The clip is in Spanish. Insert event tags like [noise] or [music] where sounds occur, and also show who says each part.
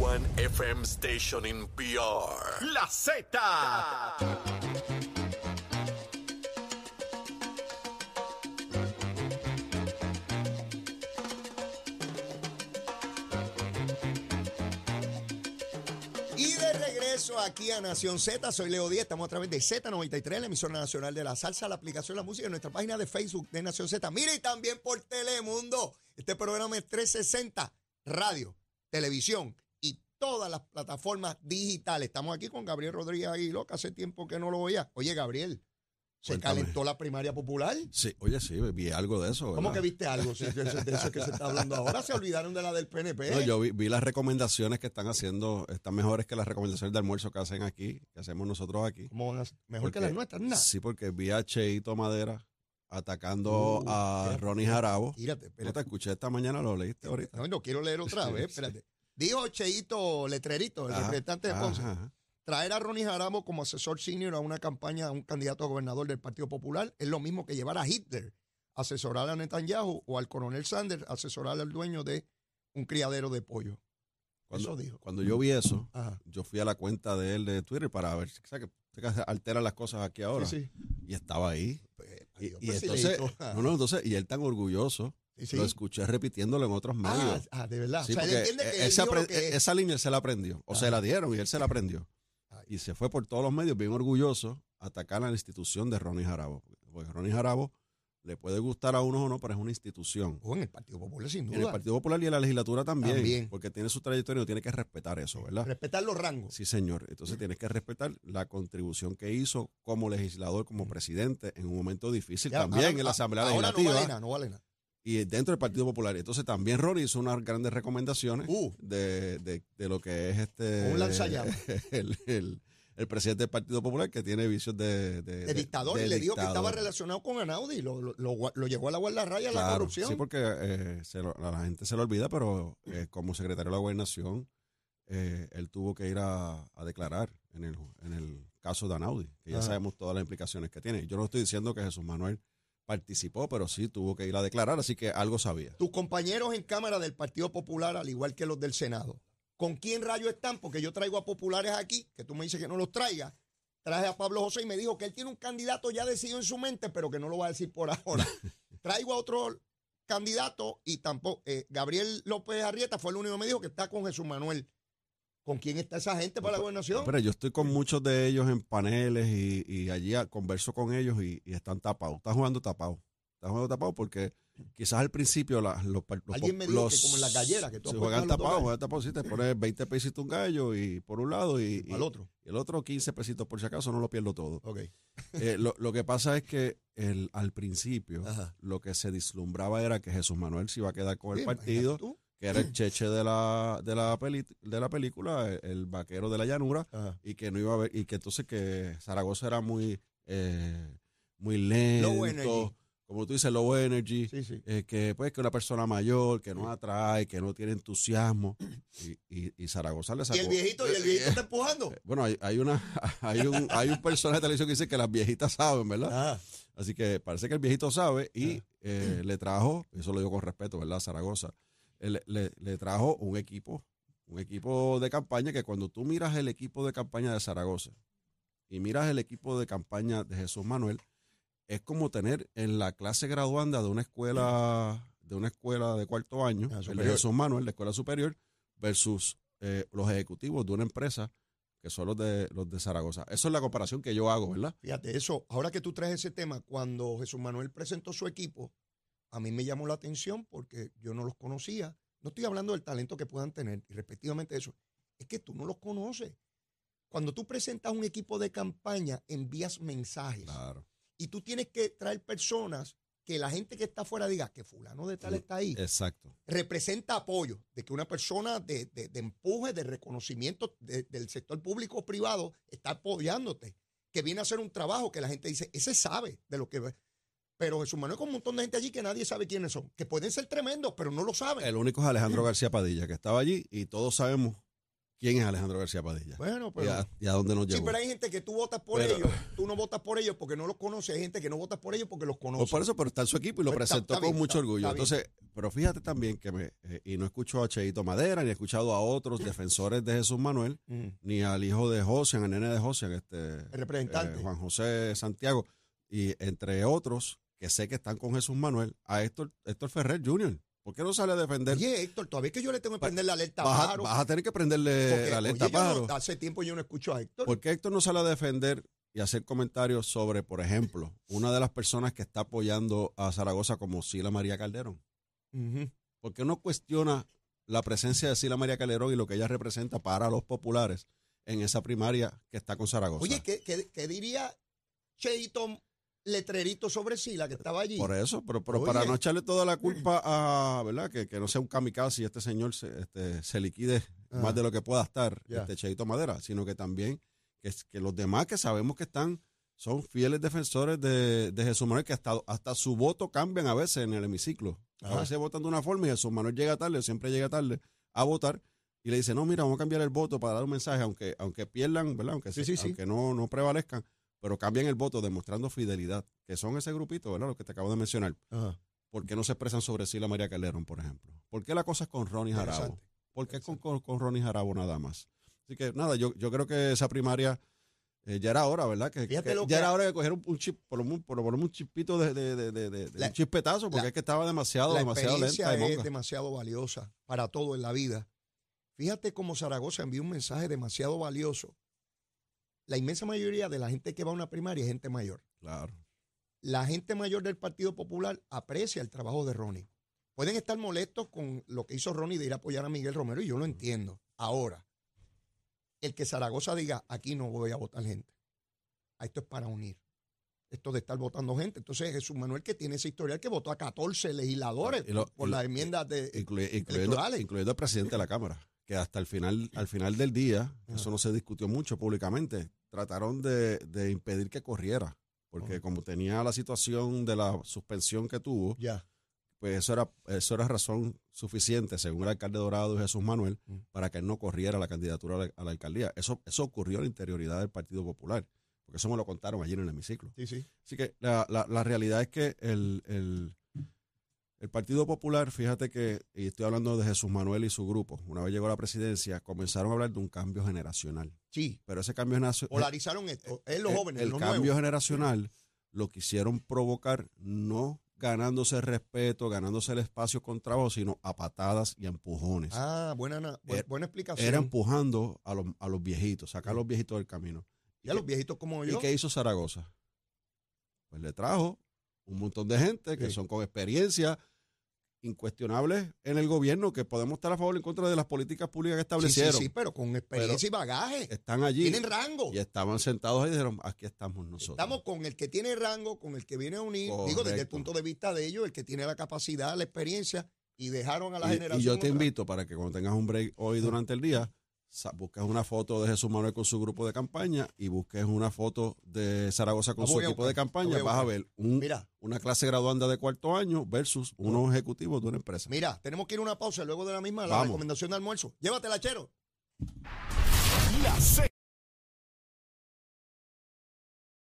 Speaker 1: one FM station in PR.
Speaker 2: La Z.
Speaker 3: Y de regreso aquí a Nación Z, soy Leo Díaz, estamos a través de Z93, la emisora nacional de la salsa, la aplicación La Música, en nuestra página de Facebook de Nación Z. Mire, y también por Telemundo. Este programa es 360, radio, televisión todas las plataformas digitales. Estamos aquí con Gabriel Rodríguez Aguiló, que hace tiempo que no lo oía. Oye, Gabriel, ¿se
Speaker 4: Cuéntame.
Speaker 3: calentó la primaria popular?
Speaker 4: Sí, oye, sí, vi algo de eso.
Speaker 3: ¿Cómo que viste algo Sí, de eso, de eso que se está hablando ahora? Se olvidaron de la del PNP.
Speaker 4: No, yo vi, vi las recomendaciones que están haciendo, están mejores que las recomendaciones de almuerzo que hacen aquí, que hacemos nosotros aquí.
Speaker 3: ¿Cómo van a? Mejor que las nuestras, nada.
Speaker 4: Sí, porque vi a Cheito Madera atacando
Speaker 3: Uh,
Speaker 4: a
Speaker 3: espérate,
Speaker 4: Ronnie Jarabo.
Speaker 3: Tírate,
Speaker 4: No
Speaker 3: espérate.
Speaker 4: te escuché esta mañana, lo leíste ahorita.
Speaker 3: No, no quiero leer otra vez, espérate. Dijo Cheito Letrerito, el
Speaker 4: Ajá,
Speaker 3: representante de Ponce,
Speaker 4: ajá.
Speaker 3: traer a Ronnie Jarabo como asesor senior a una campaña, a un candidato a gobernador del Partido Popular, es lo mismo que llevar a Hitler a asesorar a Netanyahu o al coronel Sanders a asesorar al dueño de un criadero de pollo.
Speaker 4: Cuando,
Speaker 3: Eso dijo.
Speaker 4: cuando yo vi eso,
Speaker 3: Ajá.
Speaker 4: yo fui a la cuenta de él de Twitter para ver, ¿sabes que que alteran las cosas aquí ahora?
Speaker 3: Sí, sí.
Speaker 4: Y estaba ahí.
Speaker 3: Pues,
Speaker 4: Y,
Speaker 3: si
Speaker 4: entonces, [laughs] no, no, entonces, y él tan orgulloso,
Speaker 3: Sí, sí.
Speaker 4: lo escuché repitiéndolo en otros
Speaker 3: Ah,
Speaker 4: medios.
Speaker 3: ah, de verdad.
Speaker 4: Sí,
Speaker 3: o sea, él entiende que
Speaker 4: él
Speaker 3: él
Speaker 4: se
Speaker 3: dijo lo
Speaker 4: apre-
Speaker 3: que es.
Speaker 4: esa línea él se la aprendió, o se la dieron y él se la aprendió. Y se fue por todos los medios bien orgulloso a atacar a la institución de Ronnie Jarabo. Porque Ronnie Jarabo le puede gustar a unos o no, pero es una institución.
Speaker 3: Oh, en el Partido Popular, sin duda.
Speaker 4: En el Partido Popular y en la legislatura también,
Speaker 3: También.
Speaker 4: porque tiene su trayectoria y tiene que respetar eso, ¿verdad?
Speaker 3: Respetar los rangos.
Speaker 4: Sí, señor. Entonces tienes que respetar la contribución que hizo como legislador, como presidente, en un momento difícil
Speaker 3: Ya,
Speaker 4: también
Speaker 3: ahora-
Speaker 4: en la Asamblea
Speaker 3: ahora
Speaker 4: Legislativa
Speaker 3: No vale nada, no vale nada.
Speaker 4: Y dentro del Partido Popular. Entonces también Ronnie hizo unas grandes recomendaciones
Speaker 3: Uh.
Speaker 4: de, de- de lo que es este
Speaker 3: Un lanzallamas. [laughs]
Speaker 4: el, el- el presidente del Partido Popular que tiene vicios de, de,
Speaker 3: de dictador y le dijo que estaba relacionado con Anaudi, lo, lo, lo, lo llevó a la guardarraya a la
Speaker 4: Claro,
Speaker 3: corrupción.
Speaker 4: Sí, porque eh, se lo- a la gente se lo olvida, pero eh, como secretario de la gobernación, eh, él tuvo que ir a, a declarar en el, en el caso de Anaudi, que ya
Speaker 3: Ajá.
Speaker 4: sabemos todas las implicaciones que tiene. Yo no estoy diciendo que Jesús Manuel participó, pero sí tuvo que ir a declarar, así que algo sabía.
Speaker 3: Tus compañeros en Cámara del Partido Popular, al igual que los del Senado, ¿con quién rayo están? Porque yo traigo a populares aquí, que tú me dices que no los traiga. Traje a Pablo José y me dijo que él tiene un candidato ya decidido en su mente, pero que no lo va a decir por ahora. [laughs] traigo a otro candidato y tampoco. eh, Gabriel López Arrieta fue el único que me dijo que está con Jesús Manuel. ¿Con quién está esa gente para la gobernación?
Speaker 4: Pero yo estoy con muchos de ellos en paneles y, y allí converso con ellos y, y están tapados. Están jugando tapados. Están jugando tapados porque quizás al principio la- los, los
Speaker 3: Alguien me dijo que como en las galleras, que tú
Speaker 4: se juegan tapados, juegan tapados. Sí, te pones 20 pesitos un gallo y por un lado y, y-
Speaker 3: al otro.
Speaker 4: y el otro 15 pesitos por si acaso no lo pierdo todo.
Speaker 3: Ok.
Speaker 4: Eh, lo, lo que pasa es que el, al principio
Speaker 3: Ajá.
Speaker 4: lo que se vislumbraba era que Jesús Manuel se iba a quedar con el partido,
Speaker 3: tú.
Speaker 4: Que era el cheche de la, de la, peli- de la película, el, el vaquero de la llanura,
Speaker 3: Ajá.
Speaker 4: y que no iba a haber, y que entonces que Zaragoza era muy, eh, muy lento, como tú dices, low energy,
Speaker 3: Sí, sí.
Speaker 4: eh, que pues que una persona mayor, que no atrae, que no tiene entusiasmo, y, y, y Zaragoza le sacó.
Speaker 3: Y el viejito, y el viejito está empujando.
Speaker 4: Eh, Bueno, hay, hay una, [laughs] hay un, hay un personaje de televisión que dice que las viejitas saben, ¿verdad?
Speaker 3: Ah,
Speaker 4: Así que parece que el viejito sabe y eh, le trajo, eso lo digo con respeto, ¿verdad? Zaragoza, eh, le, le- le trajo un equipo, un equipo de campaña que cuando tú miras el equipo de campaña de Zaragoza y miras el equipo de campaña de Jesús Manuel, es como tener en la clase graduanda de una escuela, de una escuela de cuarto año,
Speaker 3: Ah,
Speaker 4: el de. Jesús Manuel, la escuela superior, versus eh, los ejecutivos de una empresa que son los de los de Zaragoza. Eso es la comparación que yo hago, ¿verdad?
Speaker 3: fíjate, eso, ahora que tú traes ese tema, cuando Jesús Manuel presentó su equipo, a mí me llamó la atención porque yo no los conocía. No estoy hablando del talento que puedan tener, y respectivamente eso, es que tú no los conoces. Cuando tú presentas un equipo de campaña, envías mensajes.
Speaker 4: Claro.
Speaker 3: Y tú tienes que traer personas que la gente que está afuera diga que fulano de tal está ahí.
Speaker 4: Exacto.
Speaker 3: representa apoyo, de que una persona de, de- de empuje, de reconocimiento de- del sector público o privado está apoyándote, que viene a hacer un trabajo que la gente dice, ese sabe de lo que. Pero Jesús Manuel con un montón de gente allí que nadie sabe quiénes son, que pueden ser tremendos, pero no lo saben.
Speaker 4: El único es Alejandro [clears throat] García Padilla, que estaba allí y todos sabemos quién es Alejandro García Padilla.
Speaker 3: Bueno,
Speaker 4: y,
Speaker 3: pero.
Speaker 4: a, y a dónde nos
Speaker 3: Sí,
Speaker 4: llevó.
Speaker 3: pero hay gente que tú votas por
Speaker 4: Pero-
Speaker 3: ellos, tú no votas por ellos porque no los conoces, hay gente que no votas por ellos porque los conoce.
Speaker 4: Pues por eso, pero está en su equipo y lo
Speaker 3: Pues
Speaker 4: presentó
Speaker 3: está
Speaker 4: con
Speaker 3: bien,
Speaker 4: mucho
Speaker 3: está-
Speaker 4: orgullo. Entonces, pero fíjate también que me, eh, y no escucho a Cheito Madera, ni he escuchado a otros [clears throat] defensores de Jesús Manuel,
Speaker 3: Mm.
Speaker 4: ni al hijo de Josian, al nene de Josian, este,
Speaker 3: El representante.
Speaker 4: eh, Juan José Santiago, y entre otros, que sé que están con Jesús Manuel, a Héctor, Héctor Ferrer Jr. ¿Por qué no sale a defender?
Speaker 3: Oye, Héctor, todavía es que yo le tengo que prender la alerta
Speaker 4: vas, a,
Speaker 3: pájaro.
Speaker 4: vas a tener que prenderle
Speaker 3: porque,
Speaker 4: la alerta
Speaker 3: oye, no-
Speaker 4: pájaro.
Speaker 3: hace tiempo yo no escucho a Héctor.
Speaker 4: ¿Por qué Héctor no sale a defender y hacer comentarios sobre, por ejemplo, una de las personas que está apoyando a Zaragoza como Sila María Calderón?
Speaker 3: Ujú.
Speaker 4: ¿Por qué no cuestiona la presencia de Sila María Calderón y lo que ella representa para los populares en esa primaria que está con Zaragoza?
Speaker 3: Oye, ¿qué, qué, qué diría Cheito Letrerito sobre Sila que estaba allí?
Speaker 4: Por eso, pero, pero para no echarle toda la culpa a, ¿verdad? Que, que no sea un kamikaze y este señor se, este, se liquide más de lo que pueda estar, este Cheito Madera, sino que también que, los demás que sabemos que están son fieles defensores de, de Jesús Manuel, que hasta, hasta su voto cambian a veces en el hemiciclo. A veces votan de una forma y Jesús Manuel llega tarde, siempre llega tarde a votar y le dice, no, mira, vamos a cambiar el voto para dar un mensaje, aunque, aunque pierdan, ¿verdad? Aunque,
Speaker 3: Sí, sí, sí.
Speaker 4: aunque no, no prevalezcan, pero cambian el voto demostrando fidelidad, que son ese grupito, ¿verdad? Lo que te acabo de mencionar.
Speaker 3: Ajá.
Speaker 4: ¿Por qué no se expresan sobre Sila María Calderón, por ejemplo? ¿Por qué la cosa es con Ronnie Jarabo? ¿Por qué es con, con, con Ronnie Jarabo nada más? Así que nada, yo, yo creo que esa primaria eh, ya era hora, ¿verdad? Que, ya
Speaker 3: que-
Speaker 4: era hora de coger un, un chip, por lo, menos- menos un chispito de, de, de, de- de- de
Speaker 3: La-
Speaker 4: un chispetazo, porque
Speaker 3: la-
Speaker 4: es que estaba demasiado,
Speaker 3: la
Speaker 4: demasiado lenta
Speaker 3: es demasiado valiosa para todo en la vida. Fíjate cómo Zaragoza envió un mensaje demasiado valioso. La inmensa mayoría de la gente que va a una primaria es gente mayor.
Speaker 4: Claro.
Speaker 3: La gente mayor del Partido Popular aprecia el trabajo de Ronnie. Pueden estar molestos con lo que hizo Ronnie de ir a apoyar a Miguel Romero y yo lo entiendo. Ahora, el que Zaragoza diga, aquí no voy a votar gente. Esto es para unir. Esto de estar votando gente. Entonces Jesús Manuel que tiene ese historial que votó a 14 legisladores
Speaker 4: lo-
Speaker 3: por las enmiendas de...
Speaker 4: Incluye- incluyendo,
Speaker 3: electorales.
Speaker 4: incluyendo al presidente de la Cámara, que hasta el final, al final del día, eso no se discutió mucho públicamente, trataron de, de impedir que corriera, porque como tenía la situación de la suspensión que tuvo,
Speaker 3: Ya.
Speaker 4: pues eso era, eso era razón suficiente, según el alcalde Dorado y Jesús Manuel,
Speaker 3: Mm.
Speaker 4: para que él no corriera la candidatura a la, a la alcaldía. Eso, eso ocurrió en la interioridad del Partido Popular, porque eso me lo contaron ayer en el hemiciclo.
Speaker 3: Sí, sí.
Speaker 4: Así que la, la- la realidad es que el, el- el Partido Popular, fíjate que, y estoy hablando de Jesús Manuel y su grupo, una vez llegó a la presidencia, comenzaron a hablar de un cambio generacional.
Speaker 3: Sí.
Speaker 4: Pero ese cambio generacional...
Speaker 3: Polarizaron esto. Es los
Speaker 4: el-
Speaker 3: jóvenes,
Speaker 4: El,
Speaker 3: los
Speaker 4: cambio
Speaker 3: nuevos.
Speaker 4: generacional lo quisieron provocar no ganándose el respeto, ganándose el espacio con trabajo, sino a patadas y a empujones.
Speaker 3: Ah, buena, na- bu-
Speaker 4: Era-
Speaker 3: buena explicación.
Speaker 4: Era empujando a los, a los viejitos, sacar a los viejitos del camino.
Speaker 3: y a los viejitos como yo.
Speaker 4: ¿Y qué hizo Zaragoza? Pues le trajo un montón de gente que
Speaker 3: Sí.
Speaker 4: son con experiencia incuestionables en el gobierno, que podemos estar a favor o en contra de las políticas públicas que
Speaker 3: sí, sí,
Speaker 4: establecieron.
Speaker 3: sí, pero con experiencia y bagaje.
Speaker 4: Están allí
Speaker 3: Tienen rango.
Speaker 4: y estaban sentados ahí y dijeron, aquí estamos nosotros.
Speaker 3: Estamos con el que tiene rango, con el que viene a unir, digo, desde el punto de vista de ellos, el que tiene la capacidad, la experiencia, y dejaron a la
Speaker 4: y,
Speaker 3: generación.
Speaker 4: y yo te
Speaker 3: otra.
Speaker 4: invito para que cuando tengas un break hoy durante el día, busques una foto de Jesús Manuel con su grupo de campaña y busques una foto de Zaragoza con su equipo de
Speaker 3: buscar,
Speaker 4: campaña. Vas a ver un-
Speaker 3: Mira,
Speaker 4: una clase graduanda de cuarto año versus unos ejecutivos de una empresa.
Speaker 3: mira, tenemos que ir a una pausa luego de la misma, la
Speaker 4: Vamos.
Speaker 3: recomendación de almuerzo. Llévatela, chero.
Speaker 1: La